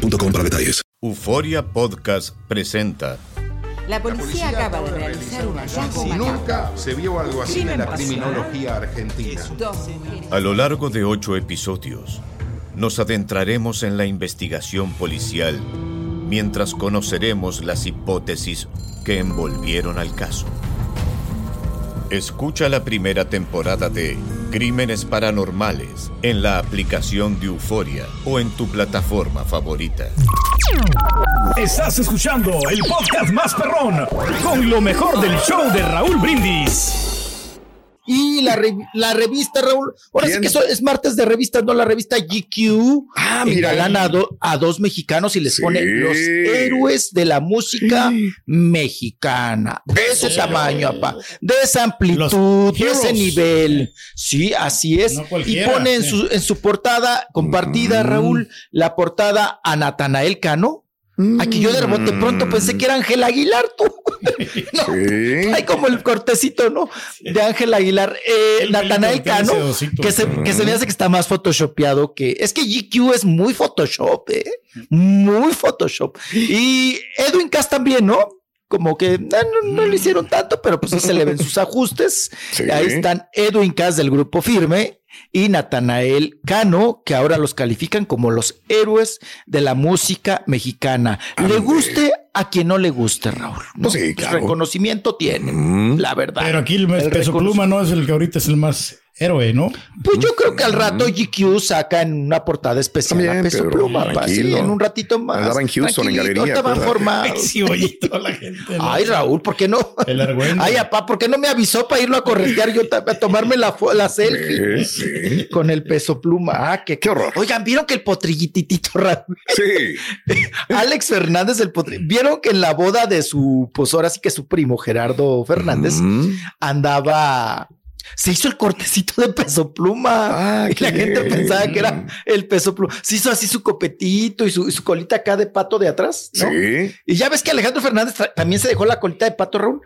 boostmobile.com para detalles. Euforia Podcast presenta. La policía acaba de realizar un hallazgo Si nunca se vio algo así en la criminología argentina. A lo largo de ocho episodios, nos adentraremos en la investigación policial mientras conoceremos las hipótesis que envolvieron al caso. Escucha la primera temporada de Crímenes Paranormales en la aplicación de Euforia o en tu plataforma favorita. Estás escuchando el podcast más perrón con lo mejor del show de Raúl Brindis. La, re- la revista, Raúl, ahora sí que eso es martes de revistas, no la revista GQ. Ah, mira. A, do- a dos mexicanos y les Sí. pone los héroes de la música mexicana. De ese tamaño, papá. De esa amplitud, de ese nivel. Sí, así es. No y pone en su, en su portada compartida, Mm. Raúl, la portada a Natanael Cano. Aquí yo de rebote pronto pensé que era Ángel Aguilar, tú. No, Sí. hay como el cortecito, ¿no? De Ángel Aguilar. Eh, El Natanael Cano, que se, que se me hace que está más photoshopeado que. Es que GQ es muy Photoshop, ¿eh? Muy Photoshop. Y Edwin Cass también, ¿no? Como que eh, no, no le hicieron tanto, pero pues sí se le ven sus ajustes. Sí. Ahí están Edwin Cass del grupo Firme y Natanael Cano, que ahora los califican como los héroes de la música mexicana. Le Ande. guste a quien no le guste, Raúl. ¿no? Pues sí, claro. Reconocimiento tiene, Mm. la verdad. Pero aquí el, El peso pluma no es el que ahorita es el más héroe, ¿no? Pues yo creo que al rato GQ saca en una portada especial También, a Peso Pedro, Pluma. pa, sí, en un ratito más. Andaba en Houston, en galería, Estaban acuérdate. formados. Sí, oye, toda la gente. ¿no? Ay, Raúl, ¿por qué no? El argüendo. Ay, papá, ¿por qué no me avisó para irlo a corretear yo a tomarme la, la selfie? Sí, sí. Con el peso pluma. Ah, qué, Qué horror. Oigan, ¿vieron que el potrillititito Raúl? Sí. Alex Fernández, el potri... ¿Vieron que en la boda de su, pues ahora sí que su primo Gerardo Fernández Mm. andaba. Se hizo el cortecito de peso pluma. Ah, y la gente bien. pensaba que era el peso pluma. Se hizo así su copetito y su, y su colita acá de pato de atrás. ¿no? Sí. Y ya ves que Alejandro Fernández también se dejó la colita de pato, Raúl.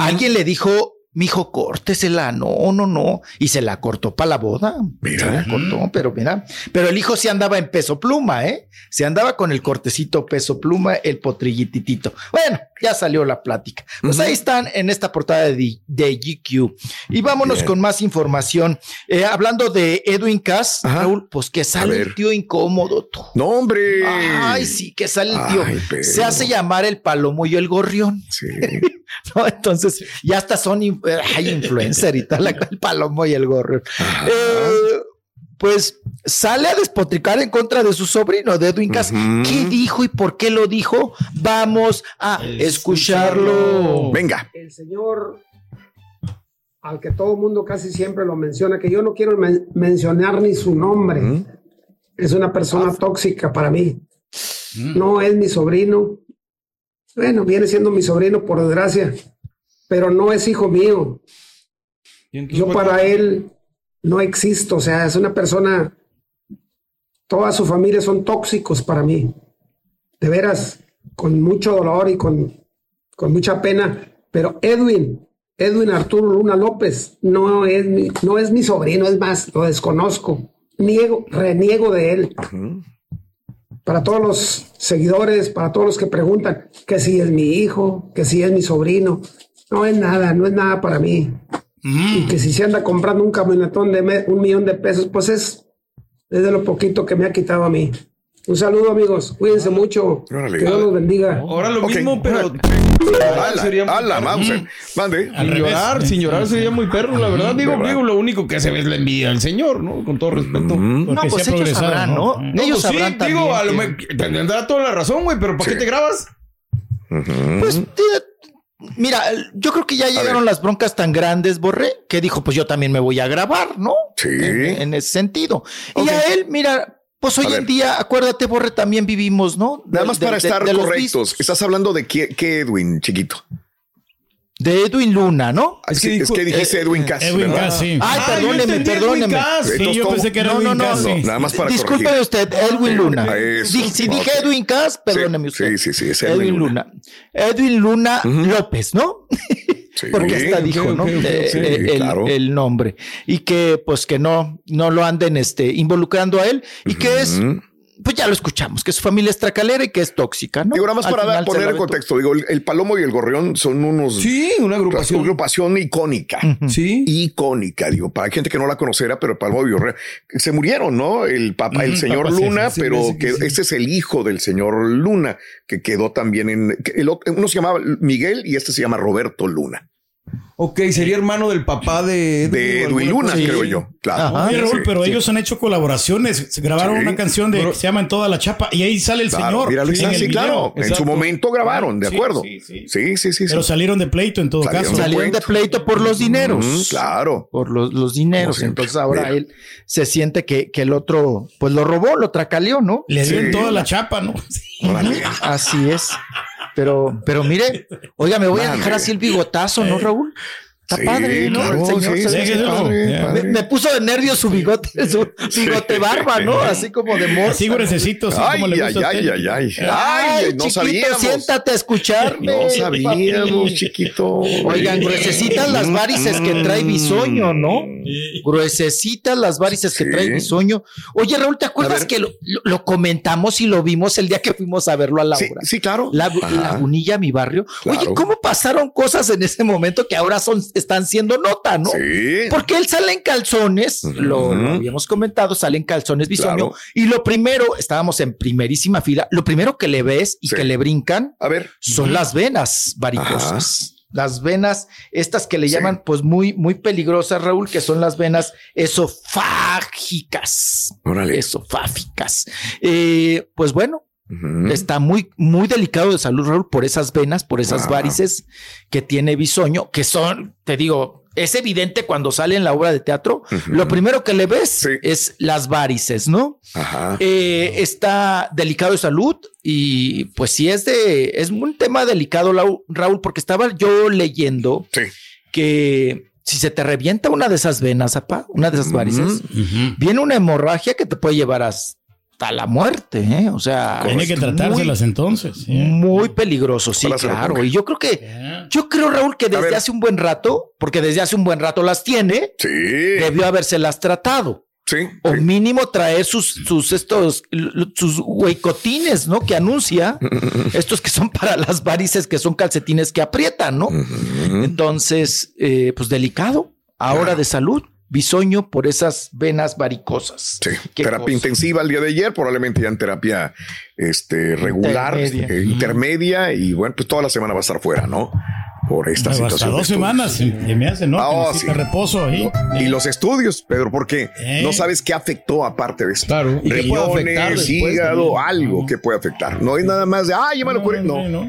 Alguien le dijo, mijo, córtesela. No, no, no. Y se la cortó para la boda. Mira. Se la cortó, pero mira. Pero el hijo sí andaba en peso pluma, ¿eh? Se andaba con el cortecito peso pluma, el potrillititito. Bueno, ya salió la plática. Pues ahí están en esta portada de, de GQ. Y vámonos Bien. con más información. Eh, hablando de Edwin Cass, Ajá. Raúl, pues que sale el tío incómodo, tú. No, hombre. Ay, sí, que sale el tío. Ay. Se hace llamar el palomo y el gorrión. Sí. ¿no? Entonces, ya hasta son hay influencer y tal, el palomo y el gorrión. Eh, pues sale a despotricar en contra de su sobrino, de Edwin Cass. ¿Qué dijo y por qué lo dijo? Vamos a escucharlo. Venga. el señor al que todo el mundo casi siempre lo menciona, que yo no quiero men- mencionar ni su nombre, Mm. es una persona tóxica para mí. No es mi sobrino. Bueno, viene siendo mi sobrino por desgracia, pero no es hijo mío. Yo para él no existo, o sea, es una persona, toda su familia son tóxicos para mí. De veras, con mucho dolor y con, con mucha pena. Pero Edwin, Edwin Arturo Luna López, no es mi, no es mi sobrino, es más, lo desconozco. Niego, reniego de él. Para todos los seguidores, para todos los que preguntan que si es mi hijo, que si es mi sobrino, no es nada, no es nada para mí. Y que si se anda comprando un camionetón de me- un millón de pesos, pues es, es de lo poquito que me ha quitado a mí. Un saludo, amigos. Cuídense mucho. Órale. Que Dios los bendiga. Ahora lo mismo, pero Ala, sería ala. Mauser. Mande. Sin revés. llorar, sin llorar sería muy perro, la verdad. Digo, digo, lo único que se ve es la envidia del señor, ¿no? Con todo respeto. Mm. No, pues sí ellos sabrán, ¿no? ¿no? Ellos pues sí, sabrán también. digo, a lo que- me- tendrá toda la razón, güey, pero ¿para qué te grabas? Pues tía, mira, yo creo que ya llegaron las broncas tan grandes, Borré, que dijo, pues yo también me voy a grabar, ¿no? Sí. En, en ese sentido. Y a él, mira, Pues hoy A en ver. día, acuérdate, Borre, también vivimos, ¿no? Nada más de- para de- estar de correctos. Estás hablando de qué, qué Edwin, chiquito. De Edwin Luna, ¿no? Es que, es que dijiste eh, Edwin Cass. Edwin ¿verdad? Cass, sí. Ay, Ah, perdóneme, Edwin perdóneme. Cass. Sí, yo pensé que era No, Edwin no, no, Cass, No, sí. nada más para Disculpe corregir. usted, Edwin Luna. Ah, eso, Di- si dije. Edwin Cass, perdóneme Sí, usted. sí, sí, es Edwin, Edwin Luna. Edwin Luna López, ¿no? Sí. Porque hasta dijo, ¿no? Eh, sí, eh, el, claro. el nombre. Y que, pues, que no, no lo anden este, involucrando a él. Y que es. Pues ya lo escuchamos, que su familia es tracalera y que es tóxica, ¿no? Digo, nada más Al para poner en contexto. Digo, el, el Palomo y el Gorrión son unos. Sí, una Una agrupación. icónica. Sí. Icónica, digo, para gente que no la conociera, pero el Palomo y el Gorrión se murieron, ¿no? El papá, el señor papá, Luna, sí, sí, pero sí, que sí. este es el hijo del señor Luna, que quedó también en. que el otro- uno se llamaba Miguel y este se llama Roberto Luna. Ok, sería hermano del papá de Edwin. De Edwin Luna, creo yo. Claro. Ajá. Oye, Raúl, Sí, pero sí. ellos han hecho colaboraciones. Se grabaron Sí. una canción de Pero- que se llama En toda la chapa y ahí sale el Claro, señor. mira, Luis, en el claro. En su momento grabaron, de Sí, acuerdo. Sí, sí. Sí, sí, sí. Pero salieron de pleito en todo Salieron caso. de Salieron de pleito por los dineros. Mm, claro. Por los, los dineros. Entonces ahora Mira. él se siente que, que el otro, pues lo robó, lo tracaleó, ¿no? Le dio en toda la chapa, ¿no? Así es. Pero, pero mire, oiga, me voy a dejar así el bigotazo, ¿no, Raúl? Está Sí, padre, ¿no? claro, el señor sí, se sí, ve padre, Me- padre. me, me puso de nervios su bigote, su bigote barba, ¿no? Así como de morsa. Así gruesecito, así Ay, como le ay, gusta ay, ay, ay. Ay, Ay, no chiquito, sabíamos. siéntate a escucharme. No sabíamos, chiquito. Oigan, gruesecitas las varices que trae bisoño, ¿no? Gruesecitas las varices que Sí. trae bisoño. Oye, Raúl, ¿te acuerdas que lo, lo- lo comentamos y lo vimos el día que fuimos a verlo a Laura? sí, claro. La. Lagunilla, mi barrio. Oye. ¿cómo pasaron cosas en ese momento que ahora son, están siendo nota, no? Sí. Porque él sale en calzones, lo, lo habíamos comentado, sale en calzones bisoño. Claro. Y lo primero, estábamos en primerísima fila, lo primero que le ves y Sí. que le brincan A ver. son las venas varicosas. Las venas, estas que le llaman, pues muy, muy peligrosas, Raúl, que son las venas esofágicas. Órale. Esofágicas. Eh, pues bueno, Está muy, muy delicado de salud, Raúl, por esas venas, por esas varices que tiene bisoño, que son, te digo, es evidente cuando sale en la obra de teatro, lo primero que le ves Sí. es las varices, ¿no? Ajá. Eh, está delicado de salud y pues sí es de, es un tema delicado, Raúl, porque estaba yo leyendo Sí. que si se te revienta una de esas venas, apa, una de esas varices, viene una hemorragia que te puede llevar hasta la muerte, ¿eh? O sea, Tiene que tratárselas entonces. sí. Muy, muy peligroso, sí, claro. Y yo creo que, yo creo, Raúl, que desde hace un buen rato, porque desde hace un buen rato las tiene, Sí. debió habérselas tratado. Sí. O sí. mínimo traer sus, sus estos, sus huecotines, ¿no? Que anuncia. estos que son para las varices, que son calcetines que aprietan, ¿no? Entonces, eh, pues delicado. Ahora Claro. de salud, bisoño por esas venas varicosas. Sí, Qué terapia cosa. intensiva el día de ayer, probablemente ya en terapia este, regular, Intermedia. eh, intermedia, y bueno, pues toda la semana va a estar fuera, ¿no? Por esta Hasta situación. de dos semanas se me hace, ¿no? Ah, oh, sí. reposo ahí. Y los estudios, Pedro, porque Eh. no sabes qué afectó aparte de esto. Claro, y qué puede afectar Riñones, hígado, también. algo que puede afectar. No es nada más de, ay, ya me lo curé. No. no.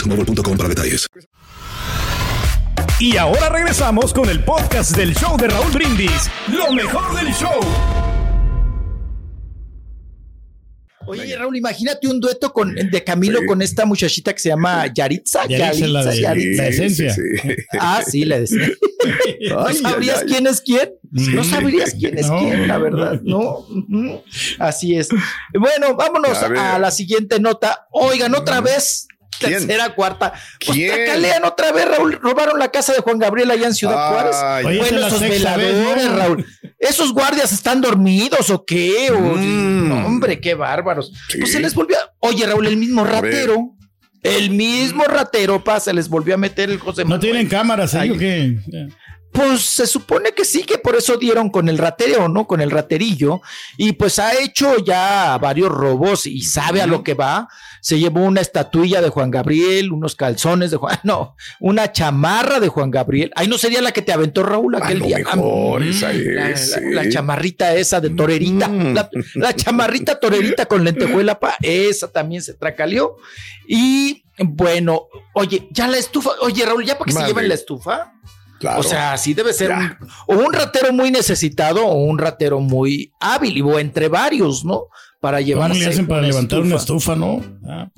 boostmobile.com para detalles. Y ahora regresamos con el podcast del show de Raúl Brindis. Lo mejor del show. Oye, Raúl, imagínate un dueto con, de Camilo Sí. con esta muchachita que se llama Yaritza. Yaritza, la de- Yaritza. la esencia. Sí, sí. Ah, sí, le decía. ¿No sabrías quién es quién? No sabrías quién es No. quién, la verdad. No. Así es. Bueno, vámonos a la siguiente nota. Oigan, otra vez. ¿Quién? Tercera, cuarta. Pues tracalean otra vez, Raúl. Robaron la casa de Juan Gabriel allá en Ciudad Ay, Juárez. Bueno, esos vez, veladores, ¿no? Raúl. ¿Esos guardias están dormidos o qué? O- Mm. No, hombre, qué bárbaros. Sí. Pues se les volvió. a- Oye, Raúl, el mismo ratero. El mismo ratero, pa, se les volvió a meter el José ¿No Manuel. tienen cámaras ahí Ay. o qué? Pues se supone que sí, que por eso dieron con el ratero, ¿no? Con el raterillo. Y pues ha hecho ya varios robos y sabe a lo que va. Se llevó una estatuilla de Juan Gabriel, unos calzones de Juan, no, una chamarra de Juan Gabriel. Ahí no sería la que te aventó Raúl aquel día. mejor, esa la, es, la- chamarrita esa de torerita. La, la chamarrita torerita con lentejuela, pa, esa también se tracaleó. Y bueno, oye, ya la estufa, oye Raúl, ¿ya para qué se Madre. llevan la estufa? Claro. O sea, sí debe ser un, o un ratero muy necesitado o un ratero muy hábil, y- o entre varios, ¿no? Para ¿Cómo llevarse. le hacen para una levantar una estufa, no? Ah,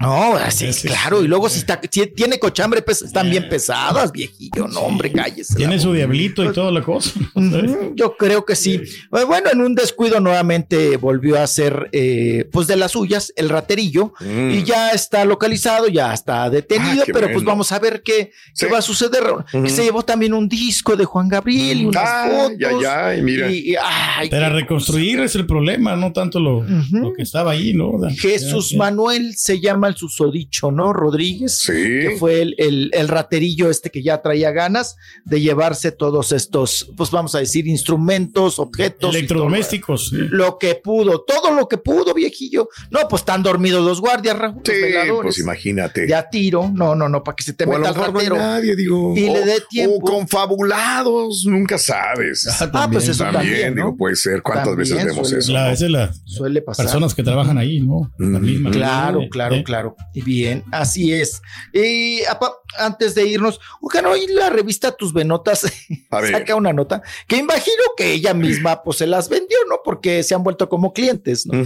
No, así es claro. sí. Y luego si está, si tiene cochambre, pues están bien pesadas, viejillo. No, hombre, cállese. tiene su diablito y toda la cosa. Yo creo que sí. Eh, Bueno, en un descuido nuevamente volvió a ser, eh, pues de las suyas, el raterillo, Mm. y ya está localizado, ya está detenido, Ah, pero pues vamos a ver qué, qué va a suceder. Que se llevó también un disco de Juan Gabriel y unas Ah, fotos. ya, ya, y mira. y- y- ay, Para reconstruir es el problema, no tanto lo, que estaba ahí, ¿no? Jesús Ya, ya. Manuel se llama el susodicho, ¿no? Rodríguez. Sí. Que fue el, el- el raterillo este que ya traía ganas de llevarse todos estos, pues vamos a decir, instrumentos, objetos. Electrodomésticos. sí. Lo que pudo, todo lo que pudo, viejillo. No, pues están dormidos los guardias, Raúl, Sí, pues imagínate. De a tiro. No, no, no, para que se te o meta el no ratero. nadie, digo. Y o, le dé tiempo. O confabulados, nunca sabes. Ah, pues eso también, también, digo, ¿no? puede ser. ¿Cuántas También veces vemos suele- eso? La, no? esa es la Suele pasar. personas que trabajan ahí, ¿no? La misma. Claro, Eh, claro, eh. Claro. Y Bien, así es. Y antes de irnos, oigan, hoy la revista Tus Venotas saca una nota que imagino que ella misma pues se las vendió, ¿no? Porque se han vuelto como clientes, ¿no?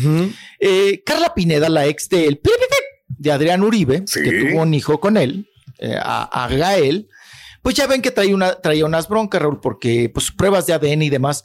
Eh, Carla Pineda, la ex de, el de Adrián Uribe, Sí. que tuvo un hijo con él, eh, a, a Gael, pues ya ven que traía, una, traía unas broncas, Raúl, porque pues pruebas de ADN y demás,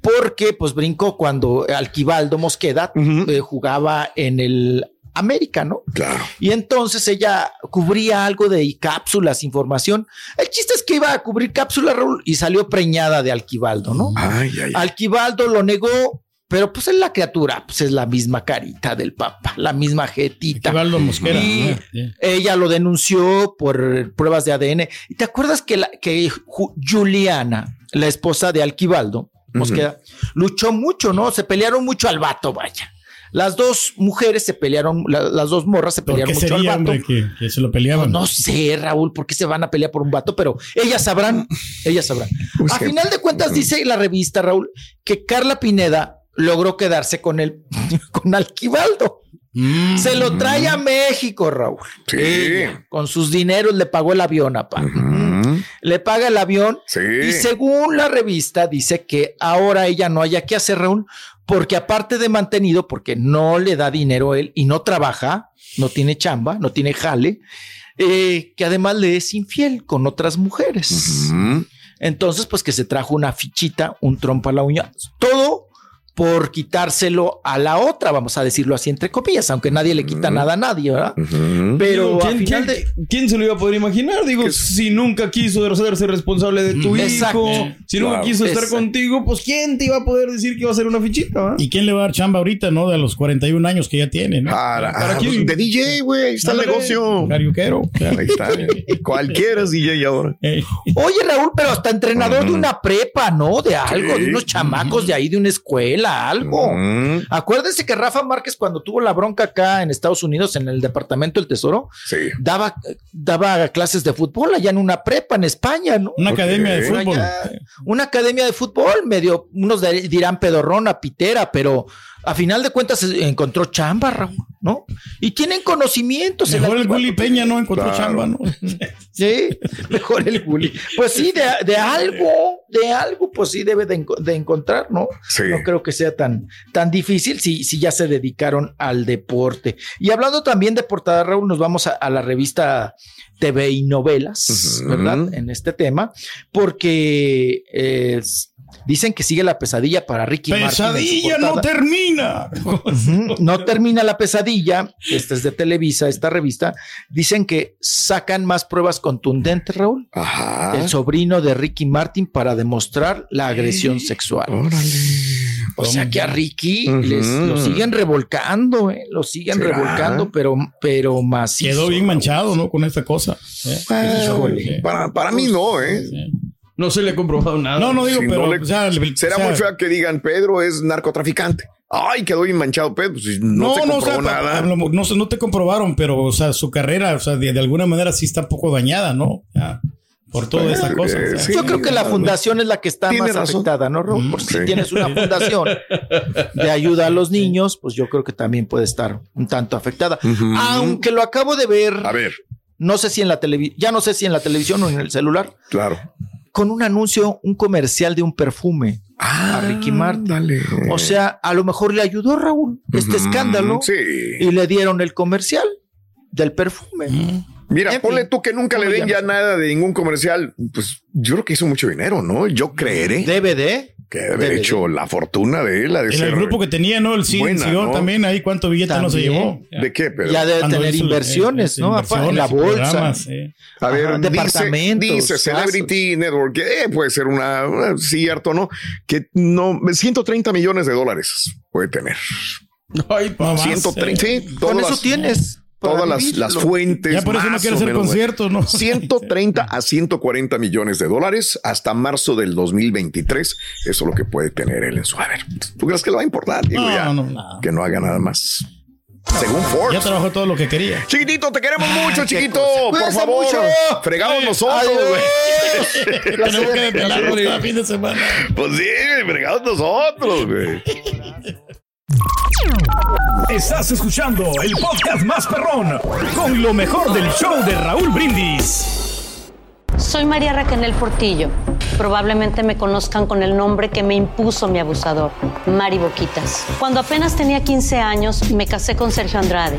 porque pues brincó cuando Alquivaldo Mosqueda eh, jugaba en el América, ¿no? Claro. Y entonces ella cubría algo de cápsulas, información. El chiste es que iba a cubrir cápsulas, Raúl, y salió preñada de Alquivaldo, ¿no? Ay, ay, ay. Alquivaldo lo negó, pero pues es la criatura, pues es la misma carita del papá, la misma jetita. Equivaldo Mosquera. Y sí. ella lo denunció por pruebas de ADN. ¿Y te acuerdas que, la, que Ju- Juliana, la esposa de Alquivaldo, Mosqueda, luchó mucho, ¿no? Se pelearon mucho al vato, vaya. Las dos mujeres se pelearon, la- las dos morras se ¿Por pelearon qué mucho al sería, vato. hombre, que, que se lo peleaban? No sé, Raúl, por qué se van a pelear por un vato, pero ellas sabrán, ellas sabrán. Pues a final de cuentas, dice la revista, Raúl, que Carla Pineda logró quedarse con el, con Alquivaldo. Mm. Se lo trae a México, Raúl. Sí. Con sus dineros le pagó el avión, apá. Ujú. Le paga el avión. Sí. Y según la revista, dice que ahora ella no haya que hacer, Raúl, porque aparte de mantenido, porque no le da dinero él y no trabaja, no tiene chamba, no tiene jale, eh, que además le es infiel con otras mujeres. Entonces, pues que se trajo una fichita, un trompo a la uña, todo por quitárselo a la otra, vamos a decirlo así entre comillas, aunque nadie le quita nada a nadie, ¿verdad? Pero ¿quién, final quién- de... quién se lo iba a poder imaginar? Digo, si nunca quiso hacerse responsable de tu Exacto. hijo, si nunca quiso estar Exacto. contigo, pues ¿quién te iba a poder decir que iba a ser una fichita? va? ¿Y quién le va a dar chamba ahorita, no? De los 41 años que ya tiene, ¿no? Para, ¿Para ah, quién? pues, de DJ, güey. Ahí está el Ándale. negocio. Cariuquero. Ahí está. Cualquiera es DJ ahora. Eh, Oye, Raúl, pero hasta entrenador de Ujú. una prepa, ¿no? De algo, Sí. de unos chamacos de ahí, de una escuela, algo. Ujú. Acuérdense que Rafa Márquez, cuando tuvo la bronca acá en Estados Unidos, en el Departamento del Tesoro, Sí. daba, daba clases de fútbol allá en una prepa en España, ¿no? una academia de fútbol. allá, una academia de fútbol, medio, unos dirán pedorrona, pitera, pero a final de cuentas se encontró chamba, Raúl, ¿no? Y tienen conocimientos. Mejor el. Willy Peña no encontró Claro. chamba, ¿no? Sí, mejor el Juli. Pues sí, de, de algo, de algo, pues sí debe de, enco- de encontrar, ¿no? Sí. No creo que sea tan, tan difícil si, si ya se dedicaron al deporte. Y hablando también de portada, Raúl, nos vamos a, a la revista TV y Novelas. ¿verdad? En este tema, porque eh, dicen que sigue la pesadilla para Ricky Martin Pesadilla no termina. No termina la pesadilla. Esta es de Televisa, esta revista. Dicen que sacan más pruebas contundentes, Raúl. Ajá. El sobrino de Ricky Martin para demostrar la agresión sexual. Órale. O sea que a Ricky les, lo siguen revolcando, ¿eh? lo siguen ¿Será? revolcando, pero, pero macizo. Quedó bien manchado, ¿no? Con esta cosa. ¿eh? Bueno, para, para mí no, ¿eh? Sí. No se le ha comprobado nada. No, no digo, Si pero. no le- o sea, será o sea, muy feo que digan Pedro es narcotraficante. Ay, quedó bien manchado Pedro. Pues, si no, No, te no, o sea, comprobó pa- nada. no, sé, no te comprobaron, pero, o sea, su carrera, o sea, de, de alguna manera sí está un poco dañada, ¿no? Ya, por toda esa cosa. o sea. eh, sí. Yo creo que la fundación es la que está más razón. afectada, ¿no, Raúl? Porque Sí. si tienes una fundación de ayuda a los niños, pues yo creo que también puede estar un tanto afectada. Aunque lo acabo de ver, A ver, no sé si en la televisión, ya no sé si en la televisión o en el celular, claro. Con un anuncio, un comercial de un perfume a Ricky Martin. Dale. O sea, a lo mejor le ayudó Raúl este escándalo Sí. y le dieron el comercial del perfume. Mira, En ponle fin, tú que nunca le ¿cómo den ya nada de ningún comercial. Pues yo creo que hizo mucho dinero, ¿no? Yo creeré DVD. Que debe haber hecho la fortuna de él. de En el grupo que tenía, ¿no? El sí, Buena, ¿no? también ahí cuánto billete no se llevó. ¿De qué, Pedro? Ya debe Cuando tener inversiones, eh, ¿no? inversiones en la bolsa. sí. A ver, Ajá, dice, departamentos, dice. Celebrity Network, que eh, puede ser una, eh, cierto, ¿no? Que no, 130 millones de dólares puede tener. Ay, No más, 130, eh. sí, Con eso las, tienes. Todas las, las fuentes. Ya por eso no más quiere o hacer conciertos, ¿no? 130 a 140 millones de dólares hasta marzo del 2023. Eso es lo que puede tener él en su haber. ¿Tú crees que le va a importar? Digo, No, ya, no, no. Que no haga nada más. Según Ya Forbes. trabajó todo lo que quería. Chiquitito, te queremos mucho, chiquito. Por favor. mucho. Fregados nosotros, güey. Tenemos que desvelarnos cada fin de semana. Pues sí, fregados nosotros, güey. Estás escuchando el podcast más perrón con lo mejor del show de Raúl Brindis. Soy María Raquel Portillo. Probablemente me conozcan con el nombre que me impuso mi abusador, Mari Boquitas. Cuando apenas tenía 15 años, me casé con Sergio Andrade,